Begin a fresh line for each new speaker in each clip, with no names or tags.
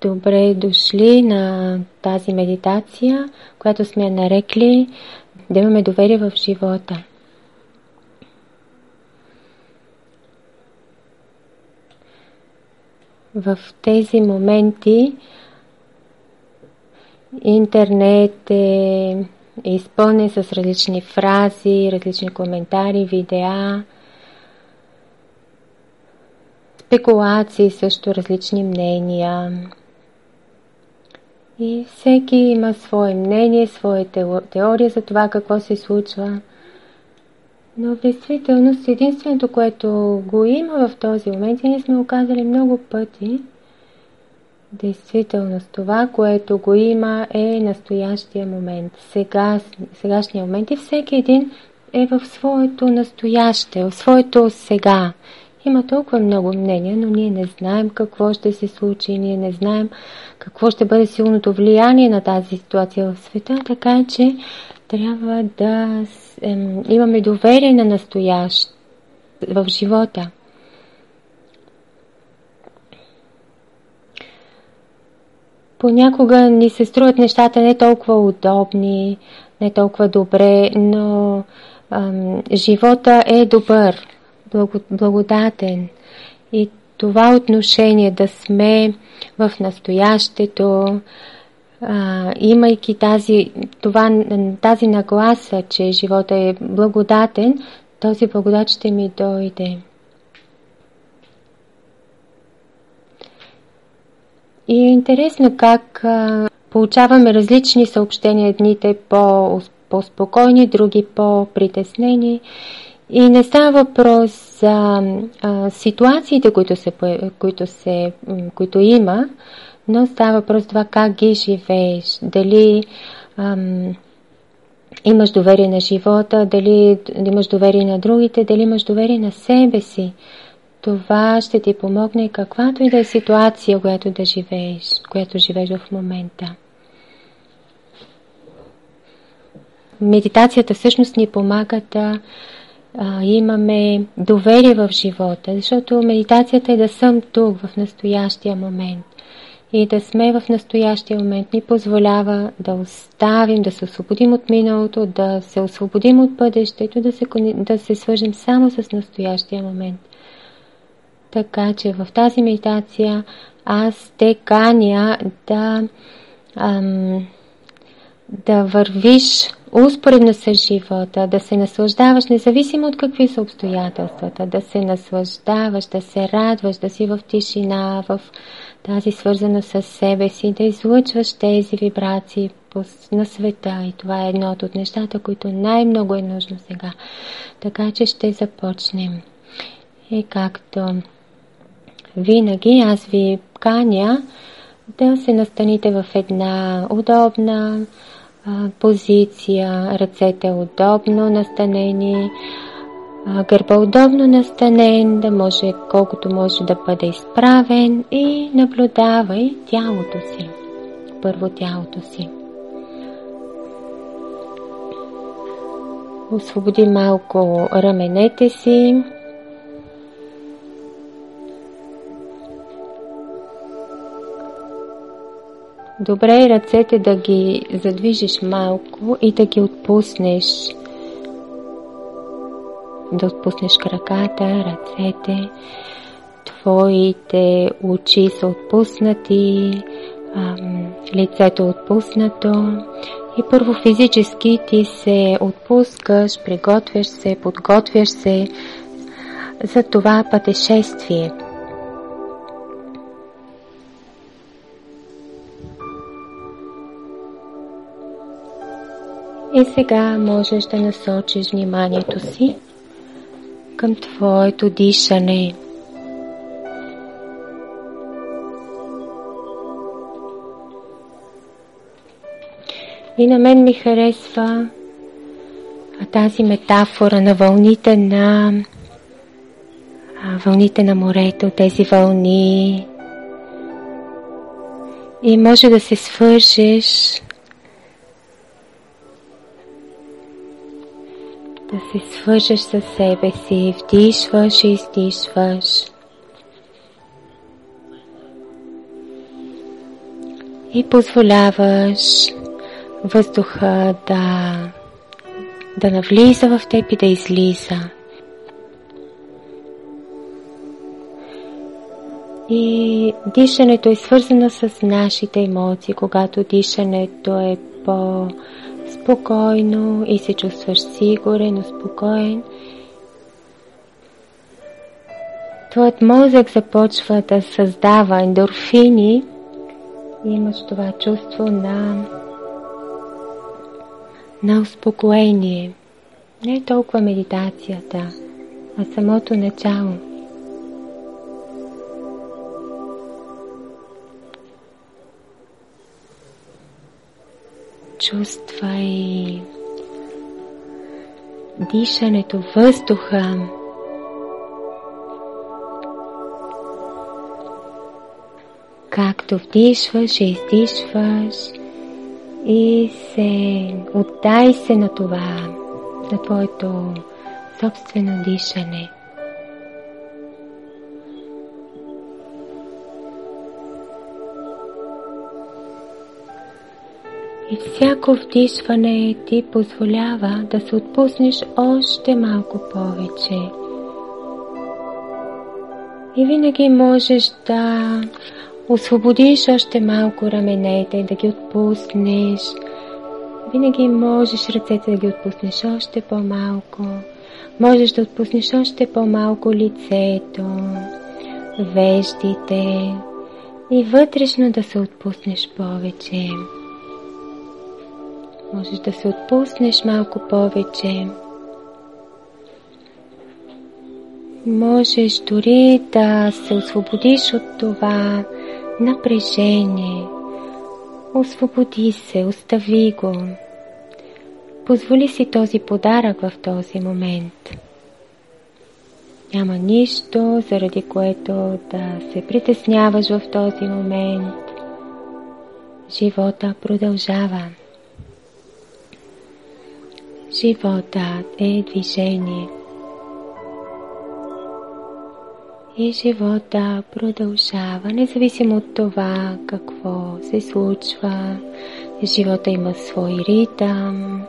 Добре дошли на тази медитация, която сме нарекли да имаме доверие в живота. В тези моменти интернет е изпълнен с различни фрази, различни коментари, видеа, спекулации, също различни мнения. И всеки има свое мнение, своя теория за това какво се случва. Но в действителност единственото, което го има в този момент, и ние сме оказали много пъти, действителност това, което го има е настоящия момент, сега, сегашния момент и всеки един е в своето настояще, в своето сега. Има толкова много мнения, но ние не знаем какво ще се случи, ние не знаем какво ще бъде силното влияние на тази ситуация в света, така че трябва да имаме доверие на настоящ в живота. Понякога ни се струват нещата не толкова удобни, не толкова добре, но ем, живота е добър благодатен. И това отношение да сме в настоящето, а, имайки тази, това, тази нагласа, че живота е благодатен, този благодат ще ми дойде. И е интересно как а, получаваме различни съобщения, едните по, по-спокойни, други по-притеснени. И не става въпрос за а, ситуациите, които, се, които, се, които има, но става въпрос това как ги живееш. Дали ам, имаш доверие на живота, дали имаш доверие на другите, дали имаш доверие на себе си. Това ще ти помогне каквато и да е ситуация, която да живееш, която живееш в момента. Медитацията всъщност ни помага да а, имаме доверие в живота, защото медитацията е да съм тук в настоящия момент. И да сме в настоящия момент ни позволява да оставим, да се освободим от миналото, да се освободим от бъдещето, да се, да се свържем само с настоящия момент. Така че в тази медитация аз те каня да, ам, да вървиш успоредно с живота, да се наслаждаваш, независимо от какви са обстоятелствата, да се наслаждаваш, да се радваш, да си в тишина, в тази свързана с себе си, да излъчваш тези вибрации на света. И това е едно от нещата, които най-много е нужно сега. Така че ще започнем. И както винаги аз ви каня да се настаните в една удобна, позиция, ръцете удобно настанени, гърба удобно настанен, да може колкото може да бъде изправен и наблюдавай тялото си. Първо тялото си. Освободи малко раменете си, Добре е ръцете да ги задвижиш малко и да ги отпуснеш. Да отпуснеш краката, ръцете. Твоите очи са отпуснати, лицето е отпуснато. И първо физически ти се отпускаш, приготвяш се, подготвяш се за това пътешествие – И сега можеш да насочиш вниманието си към твоето дишане. И на мен ми харесва тази метафора на вълните на вълните на морето, тези вълни. И може да се свържеш да се свържеш със себе си, вдишваш и издишваш. И позволяваш въздуха да, да навлиза в теб и да излиза. И дишането е свързано с нашите емоции, когато дишането е по-спокойно и се чувстваш сигурен, успокоен. Твоят мозък започва да създава ендорфини и имаш това чувство на, на успокоение. Не е толкова медитацията, а самото начало – Чувствай дишането, въздуха. Както вдишваш и издишваш и се отдай се на това, на твоето собствено дишане. И всяко вдишване ти позволява да се отпуснеш още малко повече. И винаги можеш да освободиш още малко раменете, да ги отпуснеш. Винаги можеш ръцете да ги отпуснеш още по-малко. Можеш да отпуснеш още по-малко лицето, веждите и вътрешно да се отпуснеш повече. Можеш да се отпуснеш малко повече. Можеш дори да се освободиш от това напрежение. Освободи се, остави го. Позволи си този подарък в този момент. Няма нищо, заради което да се притесняваш в този момент. Живота продължава. Животът е движение. И живота продължава, независимо от това какво се случва. Живота има свой ритъм,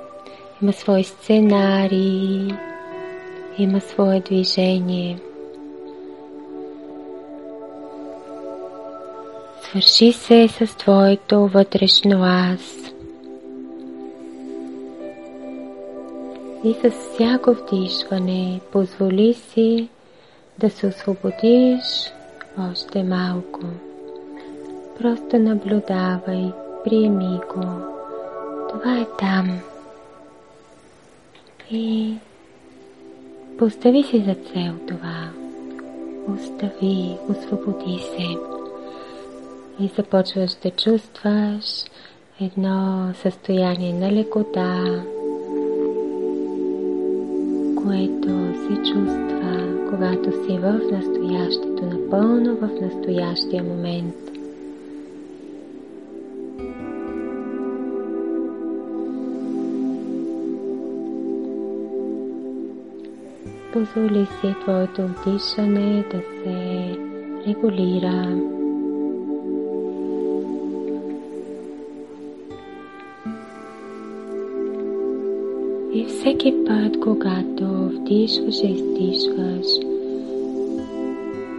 има свой сценарий, има свое движение. Свърши се с твоето вътрешно аз. И с всяко вдишване позволи си да се освободиш още малко. Просто наблюдавай, приеми го. Това е там. И постави си за цел това. Остави, освободи се. И започваш да чувстваш едно състояние на лекота, което се чувства, когато си в настоящето, напълно в настоящия момент. Позволи си твоето дишане да се регулира И всеки път, когато вдишваш и издишваш,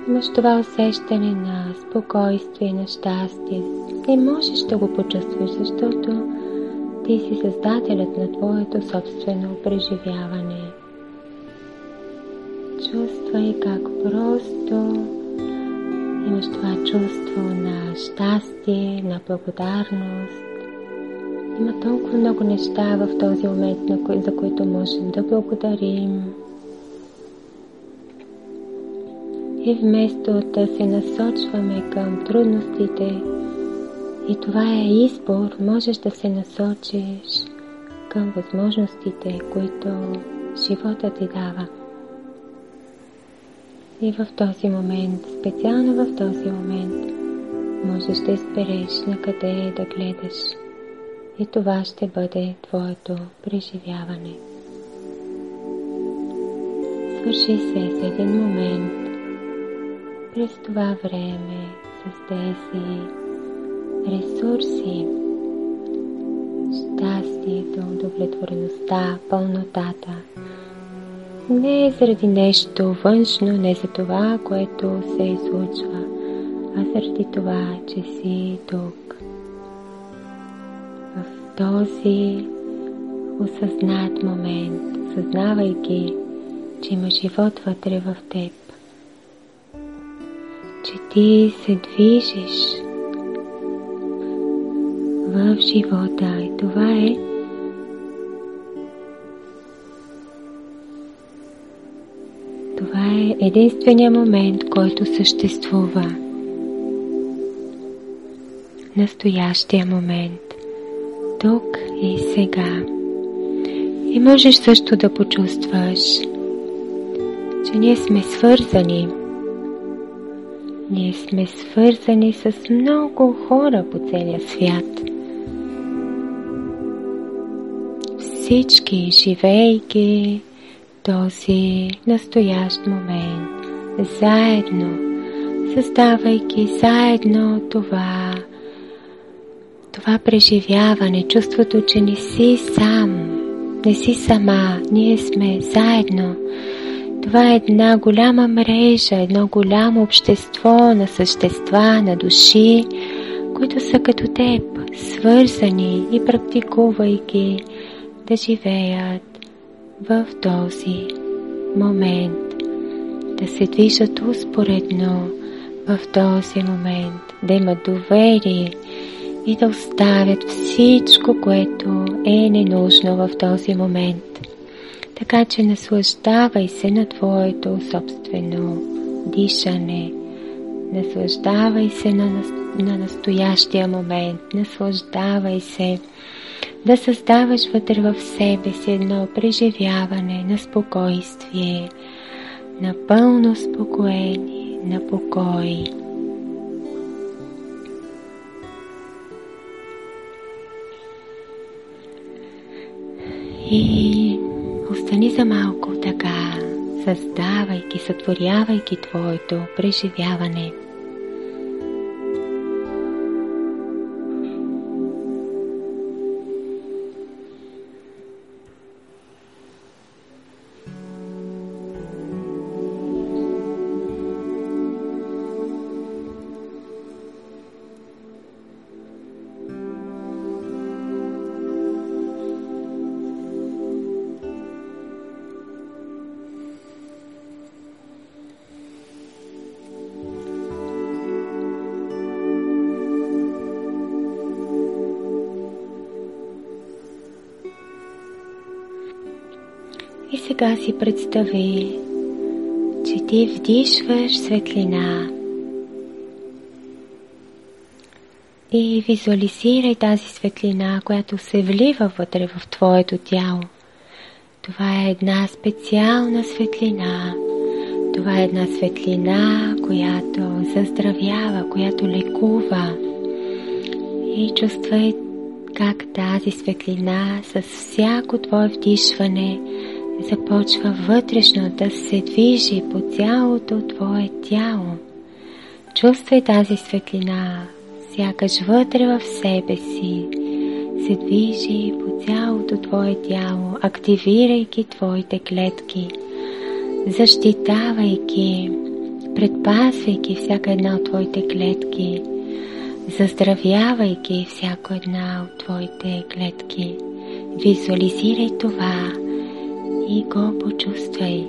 имаш това усещане на спокойствие, на щастие. И можеш да го почувстваш, защото ти си създателят на твоето собствено преживяване. Чувствай как просто имаш това чувство на щастие, на благодарност, има толкова много неща в този момент, за които можем да благодарим. И вместо да се насочваме към трудностите, И това е избор, можеш да се насочиш към възможностите, които живота ти дава. И в този момент, специално в този момент, можеш да избереш на къде да гледаш. И това ще бъде твоето преживяване. Свърши се с един момент. През това време с тези ресурси, щастието, удовлетвореността, пълнотата. Не е заради нещо външно, не за това, което се излучва, а заради това, че си тук. Този осъзнат момент, съзнавайки, че има живот вътре в теб, че ти се движиш в живота и това е Това е единствения момент, който съществува. Настоящия момент. Тук и сега. И можеш също да почувстваш, че ние сме свързани. Ние сме свързани с много хора по целия свят. Всички, живейки този настоящ момент, заедно, създавайки заедно това, това преживяване, чувството, че не си сам, не си сама, ние сме заедно. Това е една голяма мрежа, едно голямо общество на същества, на души, които са като теб, свързани и практикувайки да живеят в този момент, да се движат успоредно в този момент, да имат доверие и да оставят всичко, което е ненужно в този момент. Така че наслаждавай се на твоето собствено дишане. Наслаждавай се на, на настоящия момент. Наслаждавай се да създаваш вътре в себе си едно преживяване на спокойствие, на пълно спокоение, на покой. И остани за малко така, създавайки, сътворявайки твоето преживяване – сега си представи, че ти вдишваш светлина и визуализирай тази светлина, която се влива вътре в твоето тяло. Това е една специална светлина. Това е една светлина, която заздравява, която лекува. И чувствай как тази светлина с всяко твое вдишване започва вътрешно да се движи по цялото твое тяло. Чувствай тази светлина, сякаш вътре в себе си се движи по цялото твое тяло, активирайки твоите клетки, защитавайки, предпазвайки всяка една от твоите клетки, заздравявайки всяка една от твоите клетки. Визуализирай това и го почувствай.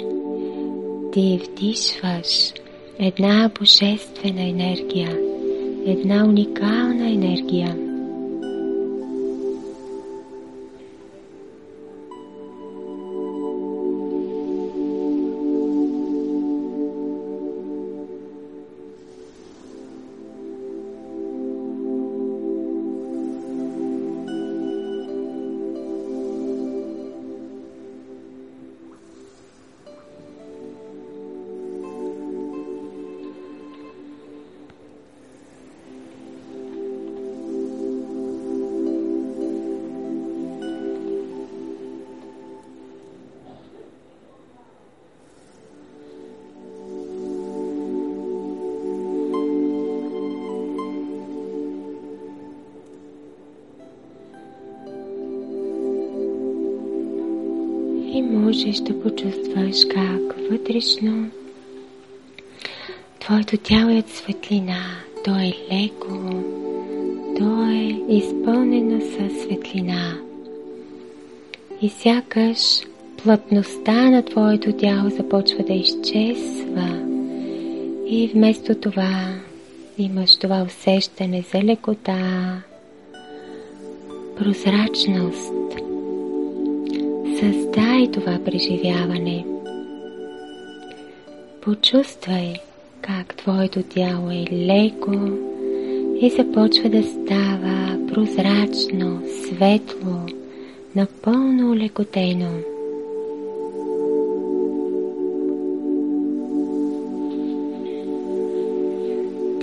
Ти вдишваш една божествена енергия, една уникална енергия. Можеш да почувстваш как вътрешно твоето тяло е от светлина. То е леко, то е изпълнено със светлина. И сякаш плътността на твоето тяло започва да изчезва. И вместо това имаш това усещане за лекота, прозрачност. Създай това преживяване. Почувствай как твоето тяло е леко и започва да става прозрачно, светло, напълно лекотено.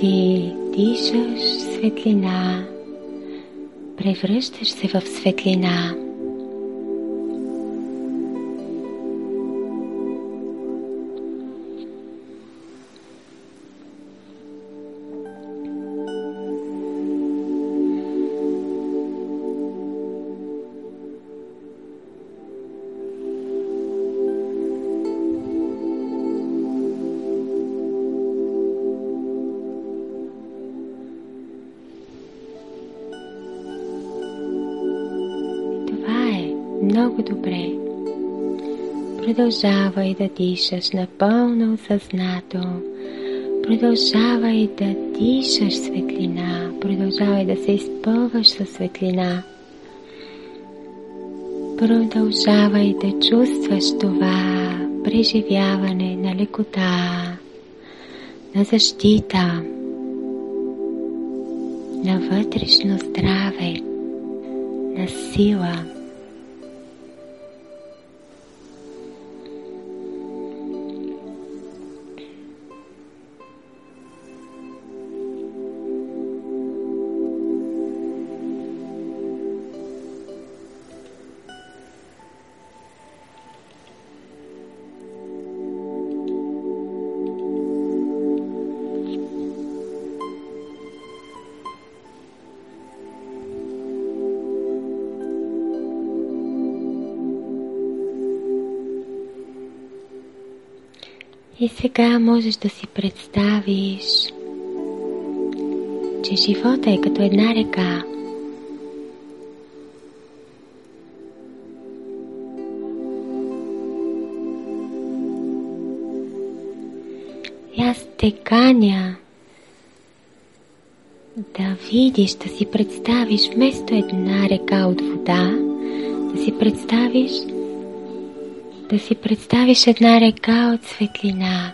Ти дишаш светлина, превръщаш се в светлина. Продължавай да дишаш напълно осъзнато. Продължавай да дишаш светлина. Продължавай да се изпълваш със светлина. Продължавай да чувстваш това преживяване на лекота, на защита, на вътрешно здраве, на сила. И сега можеш да си представиш, че живота е като една река. И аз те каня да видиш, да си представиш вместо една река от вода, да си представиш да си представиш една река от светлина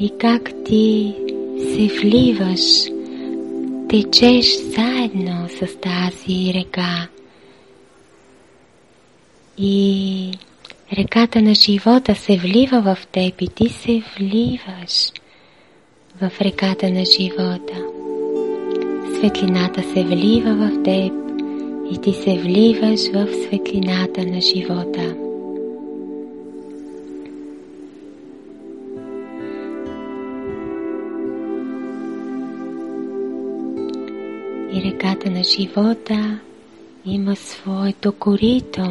и как ти се вливаш, течеш заедно с тази река. И реката на живота се влива в теб и ти се вливаш в реката на живота. Светлината се влива в теб и ти се вливаш в светлината на живота. Реката на живота има своето корито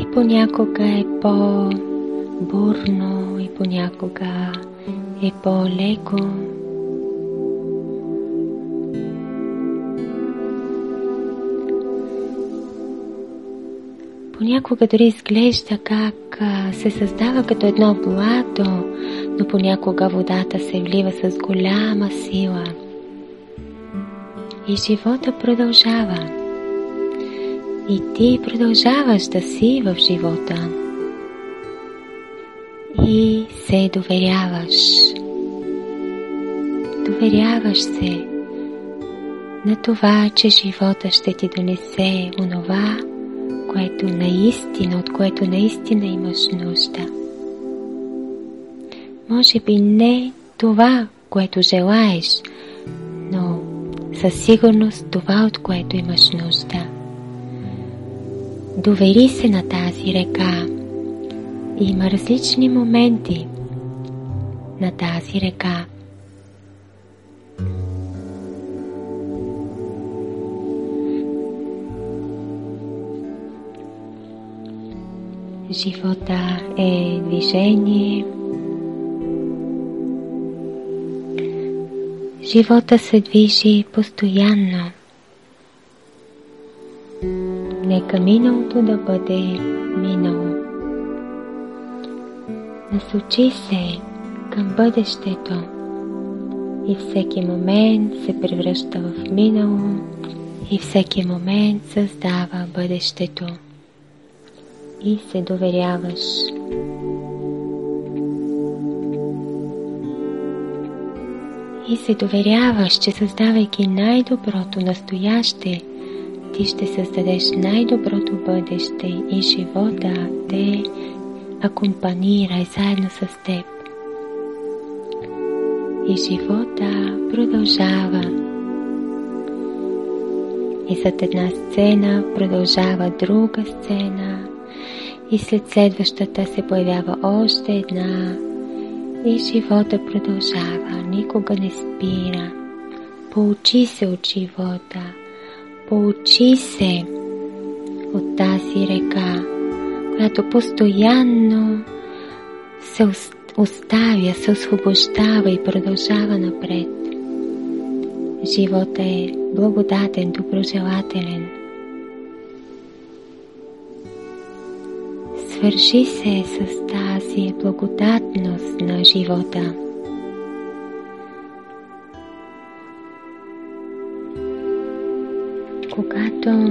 и понякога е по-бурно и понякога е по-леко. Понякога дори изглежда как се създава като едно блато, но понякога водата се влива с голяма сила – и живота продължава. И ти продължаваш да си в живота. И се доверяваш. Доверяваш се на това, че живота ще ти донесе онова, което наистина, от което наистина имаш нужда. Може би не това, което желаеш, със сигурност това, от което имаш нужда. Довери се на тази река. Има различни моменти на тази река. Живота е движение. Живота се движи постоянно. Нека миналото да бъде минало. Насочи се към бъдещето и всеки момент се превръща в минало и всеки момент създава бъдещето и се доверяваш. И се доверяваш, че създавайки най-доброто настояще, ти ще създадеш най-доброто бъдеще и живота те акомпанира заедно с теб. И живота продължава. И след една сцена продължава друга сцена и след следващата се появява още една и живота продължава, никога не спира. Поучи се от живота, поучи се от тази река, която постоянно се оставя, се освобождава и продължава напред. Живота е благодатен, доброжелателен – свърши се с тази благодатност на живота. Когато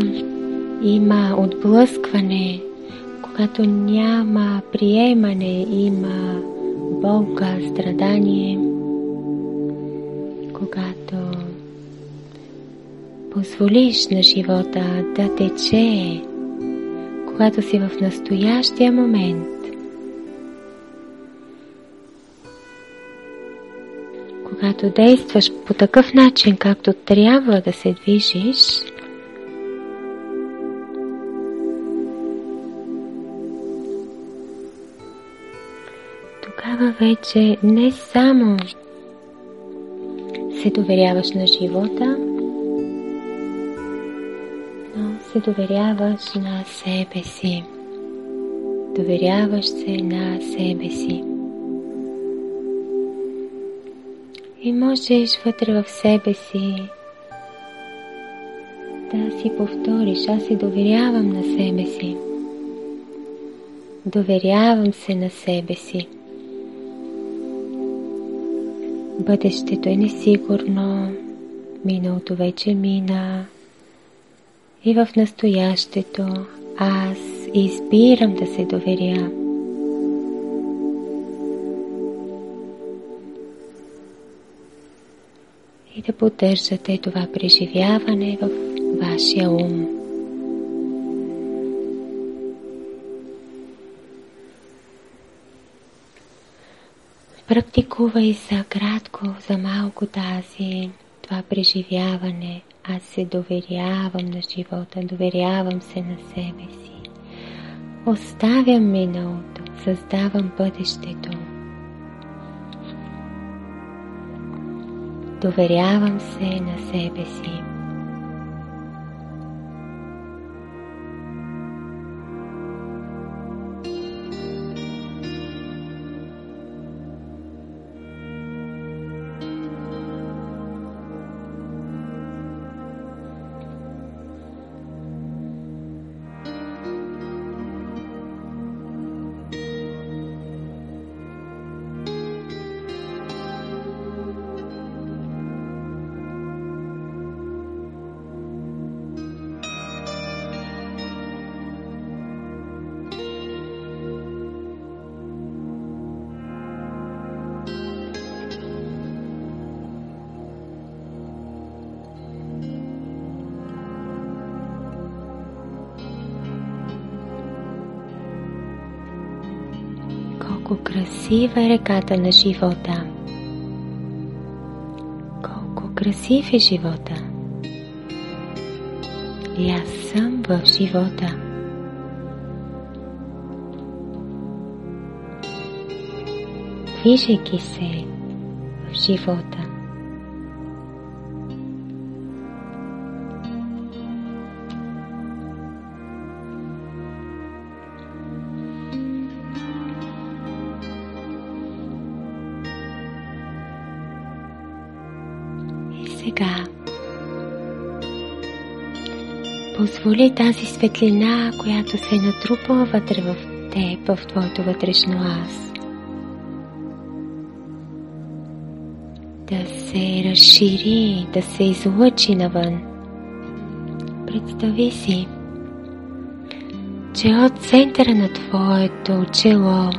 има отблъскване, когато няма приемане, има болка, страдание, когато позволиш на живота да тече когато си в настоящия момент. Когато действаш по такъв начин, както трябва да се движиш, тогава вече не само се доверяваш на живота, се доверяваш на себе си. Доверяваш се на себе си. И можеш вътре в себе си да си повториш, аз си доверявам на себе си. Доверявам се на себе си. Бъдещето е несигурно, миналото вече мина, и в настоящето аз избирам да се доверя. И да поддържате това преживяване в вашия ум. Практикувай за кратко, за малко тази, това преживяване – аз се доверявам на живота, доверявам се на себе си. Оставям миналото, създавам бъдещето. Доверявам се на себе си. Красива е реката на живота. Колко красив е живота. И аз съм в живота. Движейки се в живота. Позволи тази светлина, която се натрупала вътре в теб, в твоето вътрешно аз, да се разшири, да се излъчи навън. Представи си, че от центъра на твоето чело,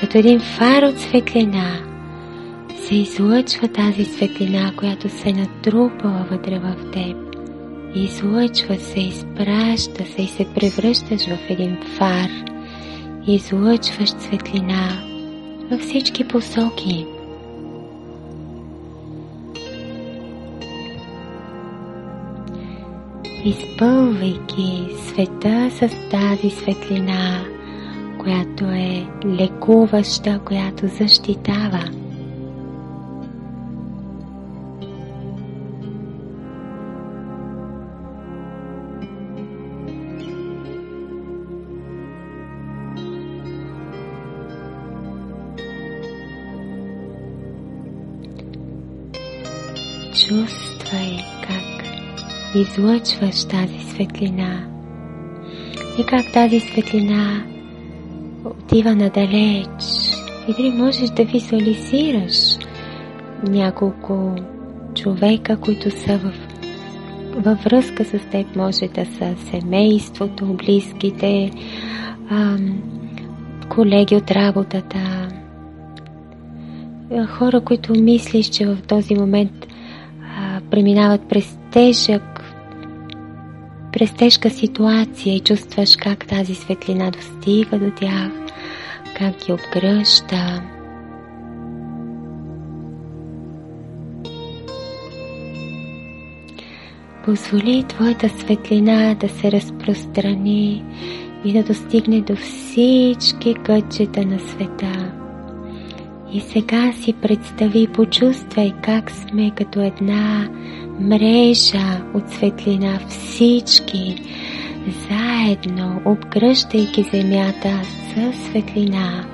като един фар от светлина, се излъчва тази светлина, която се натрупала вътре в теб. Излъчва се, изпраща се и се превръщаш в един фар. Излъчваш светлина във всички посоки. изпълвайки света с тази светлина, която е лекуваща, която защитава. Излъчваш тази светлина. И как тази светлина отива надалеч? И дали можеш да визуализираш няколко човека, които са в, във връзка с теб, може да са семейството, близките, ам, колеги от работата, хора, които мислиш, че в този момент а, преминават през тежък, през тежка ситуация и чувстваш как тази светлина достига до тях, как ги обгръща. Позволи твоята светлина да се разпространи и да достигне до всички кътчета на света. И сега си представи и почувствай как сме като една мрежа от светлина всички, заедно обгръщайки земята със светлина.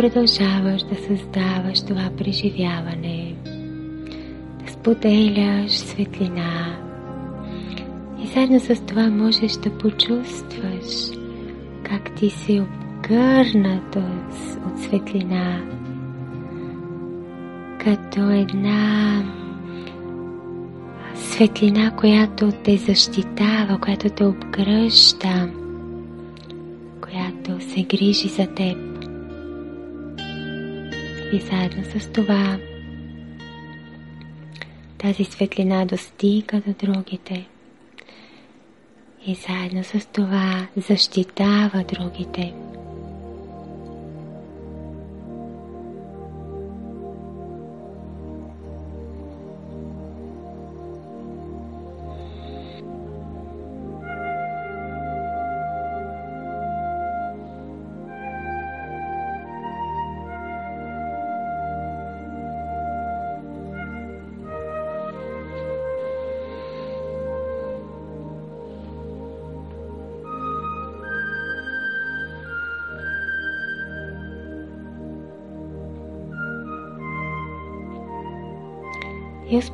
Продължаваш да създаваш това преживяване, да споделяш светлина и заедно с това можеш да почувстваш как ти си обгърнат от светлина, като една светлина, която те защитава, която те обгръща, която се грижи за теб. И заедно с това тази светлина достига до другите. И заедно с това защитава другите.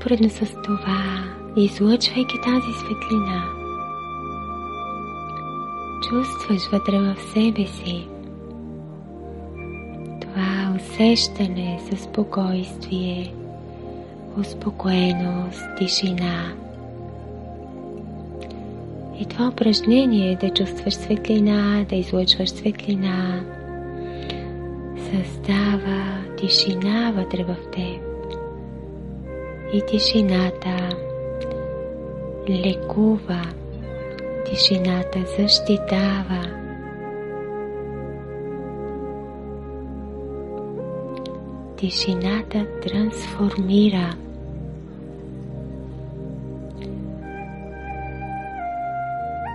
Успоредно с това, излъчвайки тази светлина, чувстваш вътре в себе си това усещане за спокойствие, успокоеност, тишина. И това упражнение да чувстваш светлина, да излъчваш светлина, създава тишина вътре в теб. И тишината лекува, тишината защитава. Тишината трансформира.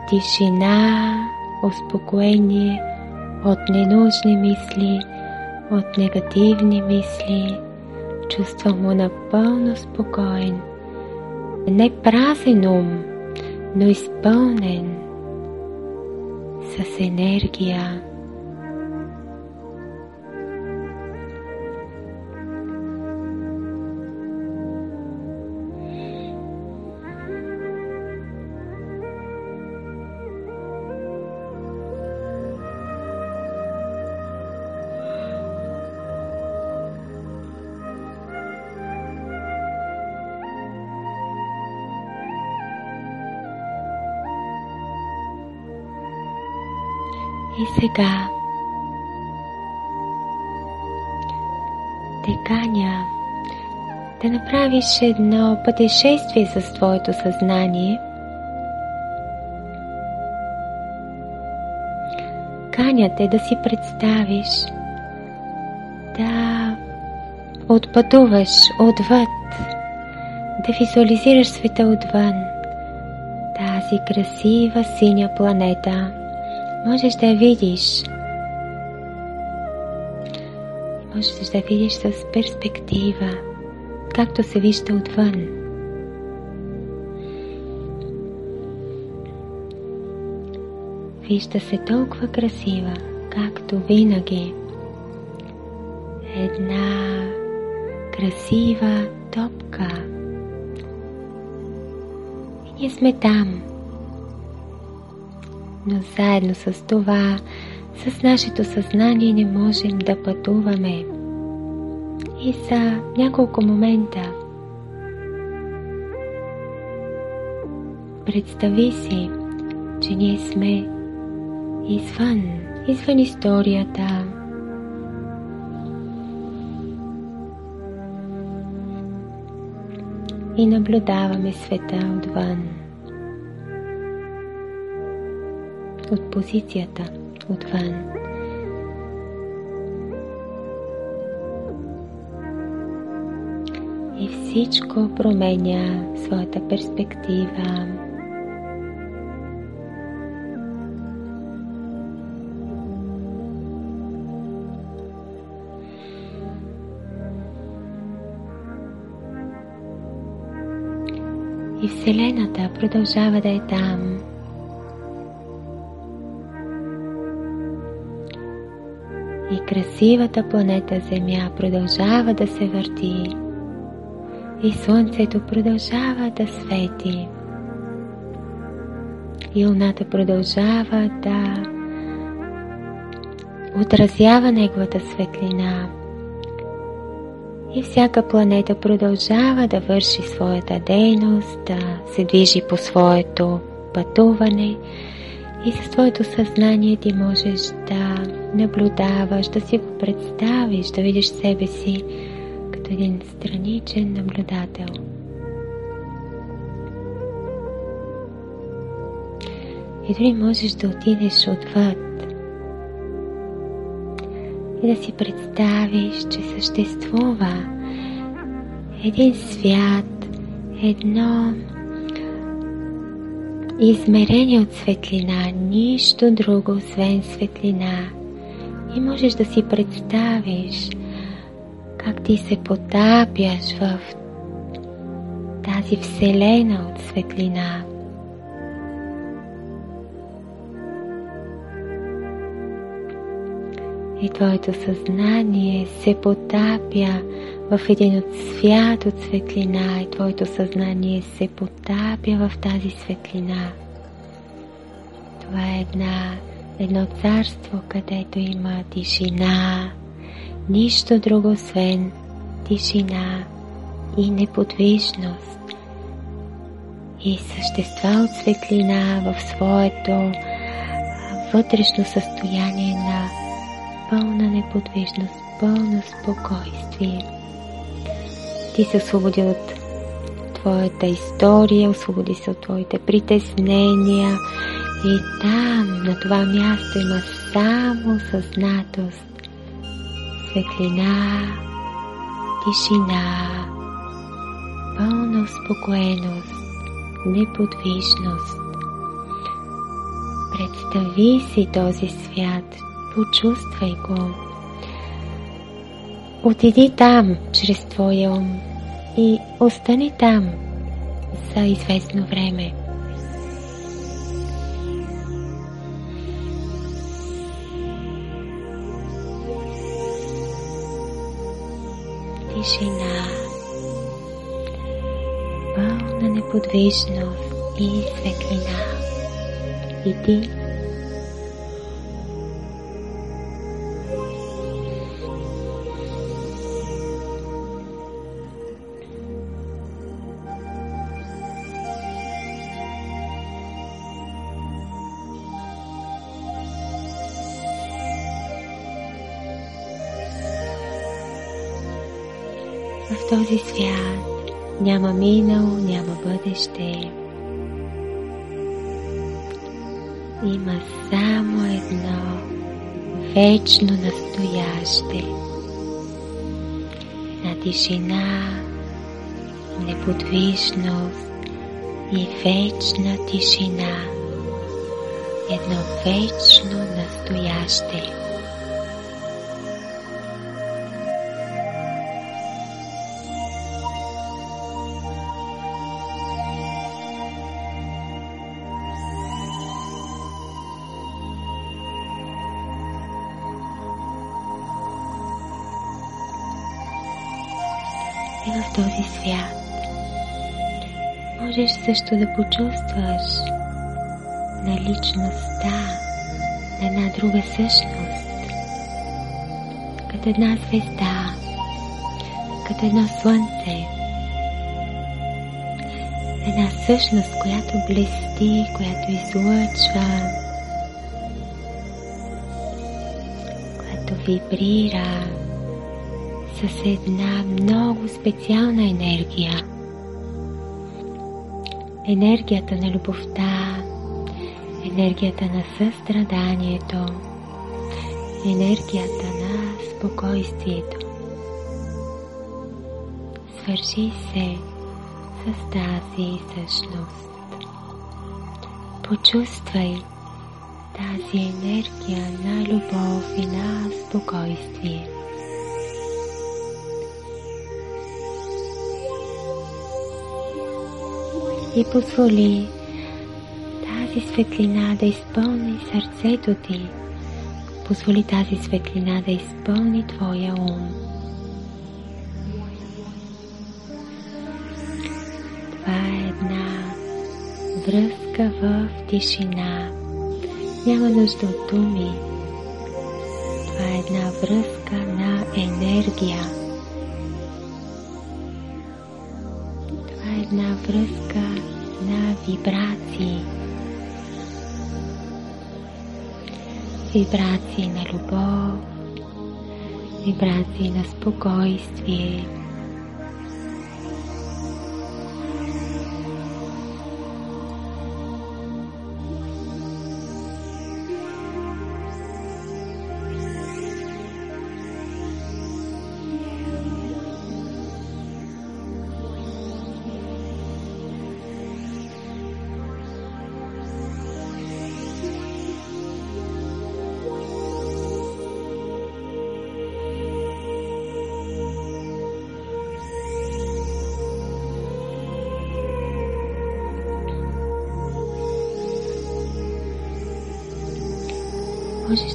Тишина, успокоение от ненужни мисли, от негативни мисли. Чувствам напълно спокоен. Не празен ум, но изпълнен с енергия. Сега те каня да направиш едно пътешествие с твоето съзнание. Каня те да си представиш. Да отпътуваш отвъд, да визуализираш света отвън, тази красива синя планета – можеш да видиш. Можеш да видиш с перспектива, както се вижда отвън. Вижда се толкова красива, както винаги. Една красива топка. И ние сме там но заедно с това, с нашето съзнание не можем да пътуваме. И за няколко момента представи си, че ние сме извън, извън историята, и наблюдаваме света отвън. От позицията отвън. И всичко променя своята перспектива. И Вселената продължава да е там, красивата планета Земя продължава да се върти. И Слънцето продължава да свети. И Луната продължава да отразява неговата светлина. И всяка планета продължава да върши своята дейност, да се движи по своето пътуване и със своето съзнание ти можеш да наблюдаваш, да си го представиш, да видиш себе си като един страничен наблюдател. И дори можеш да отидеш отвъд и да си представиш, че съществува един свят, едно измерение от светлина, нищо друго освен светлина. И можеш да си представиш как ти се потапяш в тази вселена от светлина. И твоето съзнание се потапя в един от свят от светлина и твоето съзнание се потапя в тази светлина. Това е една, едно царство, където има тишина, нищо друго освен тишина и неподвижност и същества от светлина в своето вътрешно състояние на пълна неподвижност, пълно спокойствие. Ти се освободи от твоята история, освободи се от твоите притеснения и там, на това място има само съзнатост, светлина, тишина, пълна успокоеност, неподвижност. Представи си този свят, почувствай го. Отиди там, чрез твоя ум и остани там за известно време. Тишина, пълна неподвижност и светлина. И този свят няма минало, няма бъдеще. Има само едно вечно настояще. На тишина, неподвижност и вечна тишина. Едно вечно настояще. И в този свят. Можеш също да почувстваш наличността на една друга същност, като една звезда, като едно слънце, една същност, която блести, която излъчва, която вибрира, с една много специална енергия. Енергията на любовта, енергията на състраданието, енергията на спокойствието. Свърши се с тази същност. Почувствай тази енергия на любов и на спокойствие. И позволи тази светлина да изпълни сърцето ти. Позволи тази светлина да изпълни твоя ум. Това е една връзка в тишина. Няма нужда от думи. Това е една връзка на енергия. Това е една връзка на вибрации. Вибрации на любов, вибрации на спокойствие,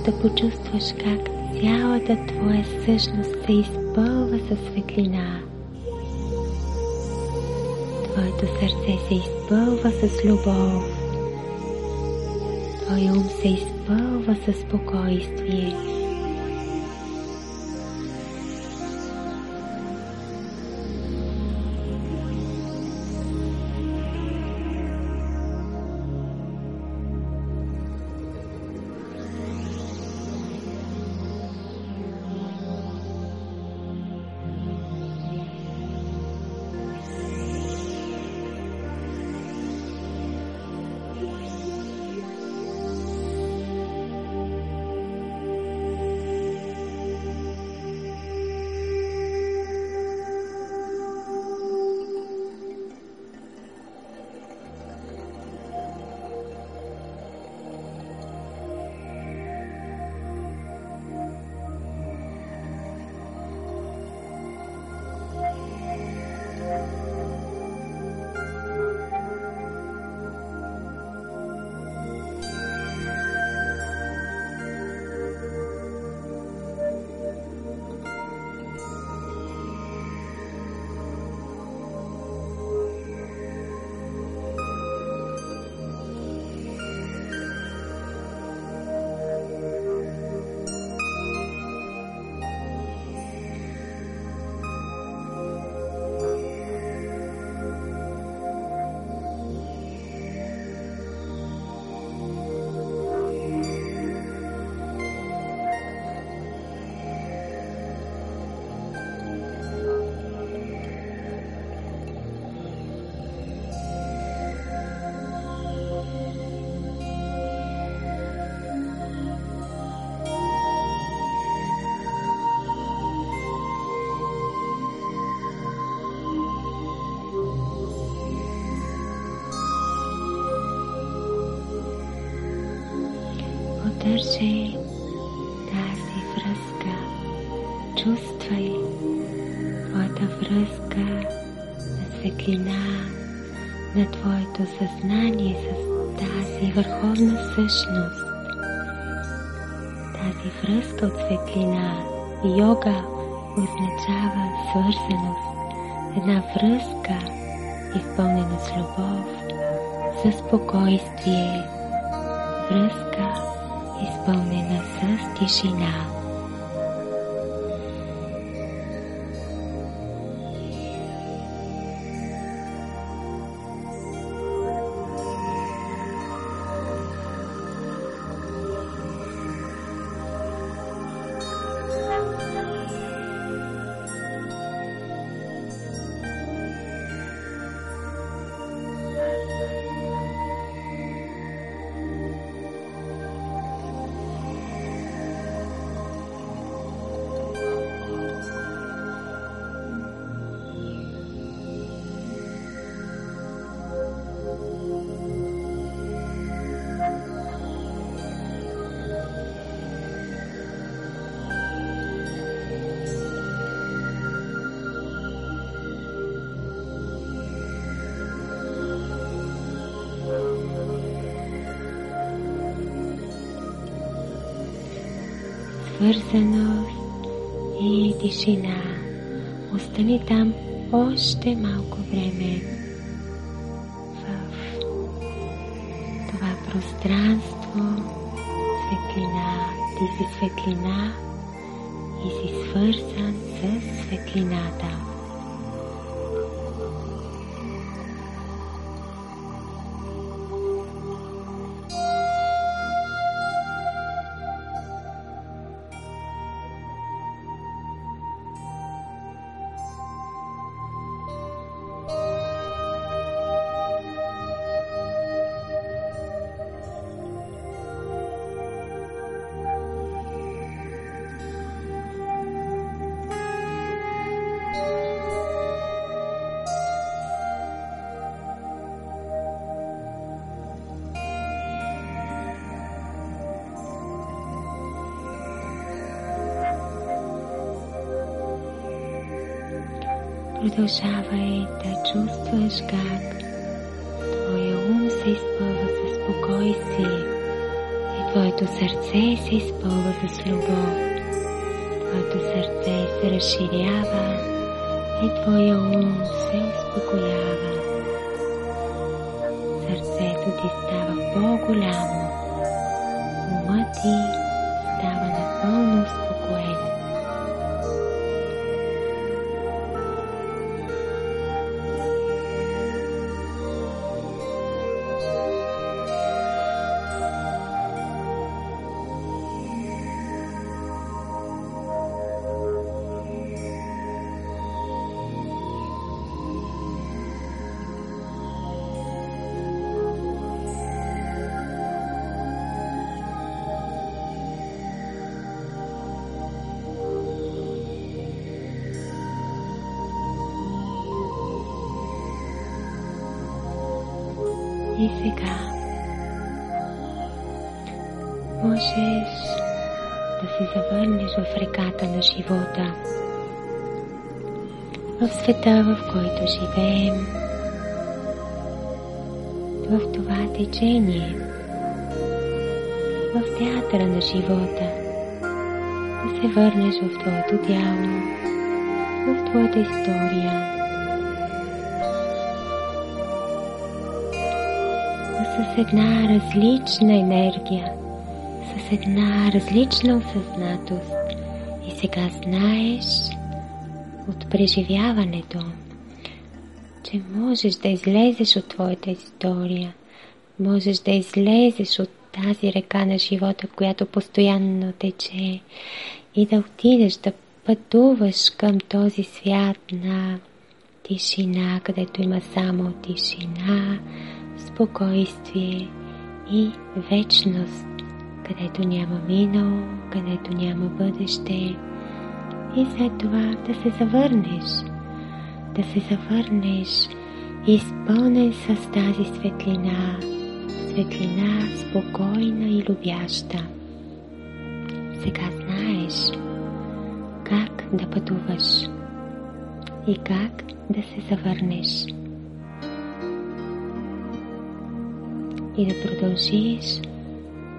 да почувстваш как цялата твоя същност се изпълва със светлина. Твоето сърце се изпълва с любов. Твой ум се изпълва със спокойствие. Съзнание с тази върховна същност. Тази връзка от светлина. Йога означава свързаност. Една връзка, изпълнена с любов, със спокойствие. Връзка, изпълнена с тишина. С Продължавай да чувстваш как твоя ум се изпълва с спокойствие и твоето сърце се изпълва с любов. Твоето сърце се разширява и твоя ум се успокоява. Сърцето ти става по-голямо. Умът ти И сега можеш да се завърнеш в реката на живота, в света, в който живеем, в това течение, в театъра на живота, да се върнеш в твоето тяло, в твоята история, с една различна енергия, с една различна осъзнатост. И сега знаеш от преживяването, че можеш да излезеш от твоята история, можеш да излезеш от тази река на живота, която постоянно тече и да отидеш да пътуваш към този свят на тишина, където има само тишина, спокойствие и вечност, където няма минало, където няма бъдеще и след това да се завърнеш, да се завърнеш изпълнен с тази светлина, светлина спокойна и любяща. Сега знаеш как да пътуваш и как да се завърнеш. И да продължиш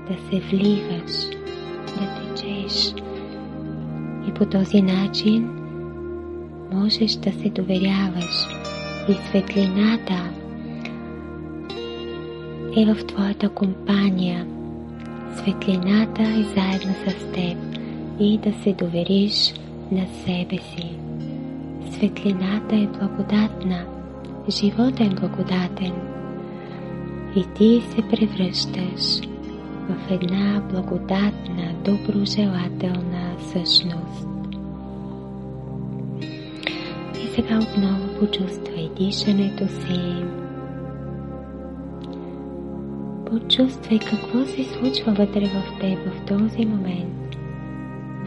да се вливаш, да течеш. И по този начин можеш да се доверяваш и светлината е в твоята компания. Светлината е заедно с теб и да се довериш на себе си. Светлината е благодатна, живота е благодатен и ти се превръщаш в една благодатна, доброжелателна същност. И сега отново почувствай дишането си. Почувствай какво се случва вътре в теб в този момент.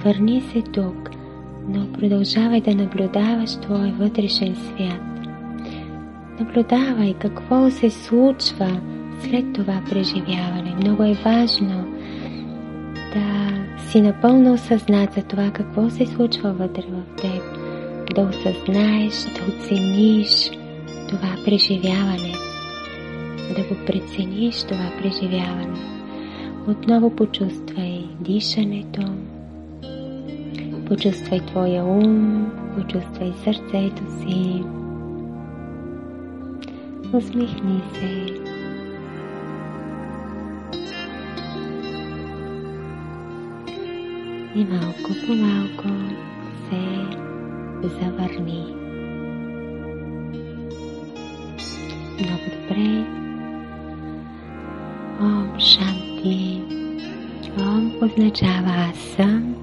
Върни се тук, но продължавай да наблюдаваш твой вътрешен свят. Наблюдавай какво се случва след това преживяване. Много е важно да си напълно осъзнат за това какво се случва вътре в теб. Да осъзнаеш, да оцениш това преживяване. Да го прецениш това преживяване. Отново почувствай дишането. Почувствай твоя ум, почувствай сърцето си. Усмихни се. И малко по малко се завърни. Много добре. Ом Шанти. Ом означава аз съм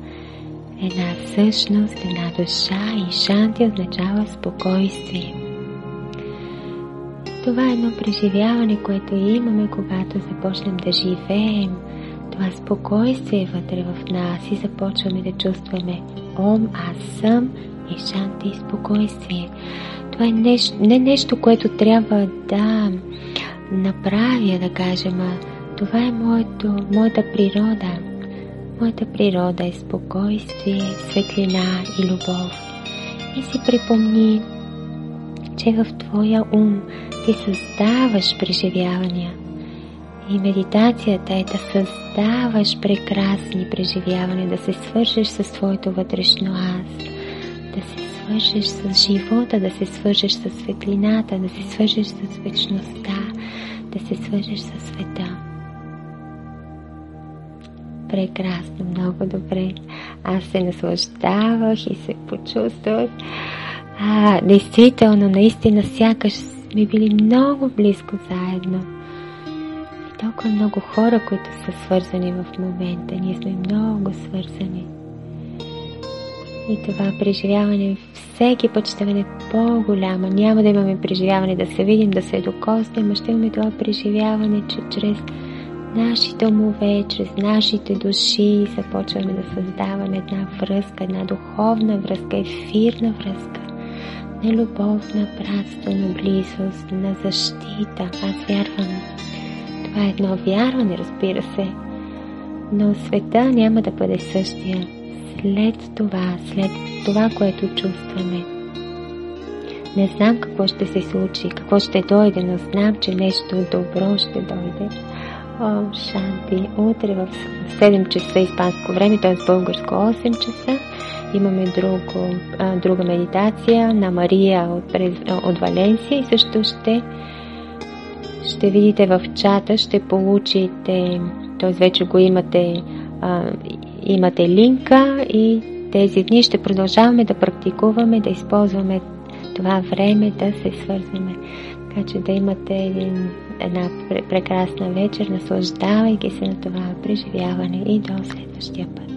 една същност, една душа и Шанти означава спокойствие. Това е едно преживяване, което имаме, когато започнем да живеем – това спокойствие вътре в нас и започваме да чувстваме Ом, аз съм и шанти и спокойствие. Това е нещо, не нещо, което трябва да направя, да кажем, а това е моето, моята природа. Моята природа е спокойствие, светлина и любов. И си припомни, че в твоя ум ти създаваш преживявания – и медитацията е да създаваш прекрасни преживявания, да се свържеш с твоето вътрешно аз, да се свържеш с живота, да се свържеш с светлината, да се свържеш с вечността, да се свържеш с света. Прекрасно, много добре. Аз се наслаждавах и се почувствах. А, действително, наистина, сякаш сме били много близко заедно толкова много хора, които са свързани в момента. Ние сме много свързани. И това преживяване всеки път ще бъде по-голямо. Няма да имаме преживяване да се видим, да се докоснем, а ще имаме това преживяване, че чрез нашите умове, чрез нашите души започваме да създаваме една връзка, една духовна връзка, ефирна връзка на любов, на братство, на близост, на защита. Аз вярвам, това е едно вярване, разбира се. Но света няма да бъде същия след това, след това, което чувстваме. Не знам какво ще се случи, какво ще дойде, но знам, че нещо добро ще дойде. О, Шанти, утре в 7 часа испанско време, т.е. българско 8 часа, имаме друго, а, друга медитация на Мария от, от Валенсия и също ще ще видите в чата, ще получите, т.е. вече го имате, а, имате линка и тези дни ще продължаваме да практикуваме, да използваме това време да се свързваме. Така че да имате един, една прекрасна вечер, наслаждавайки се на това преживяване и до следващия път.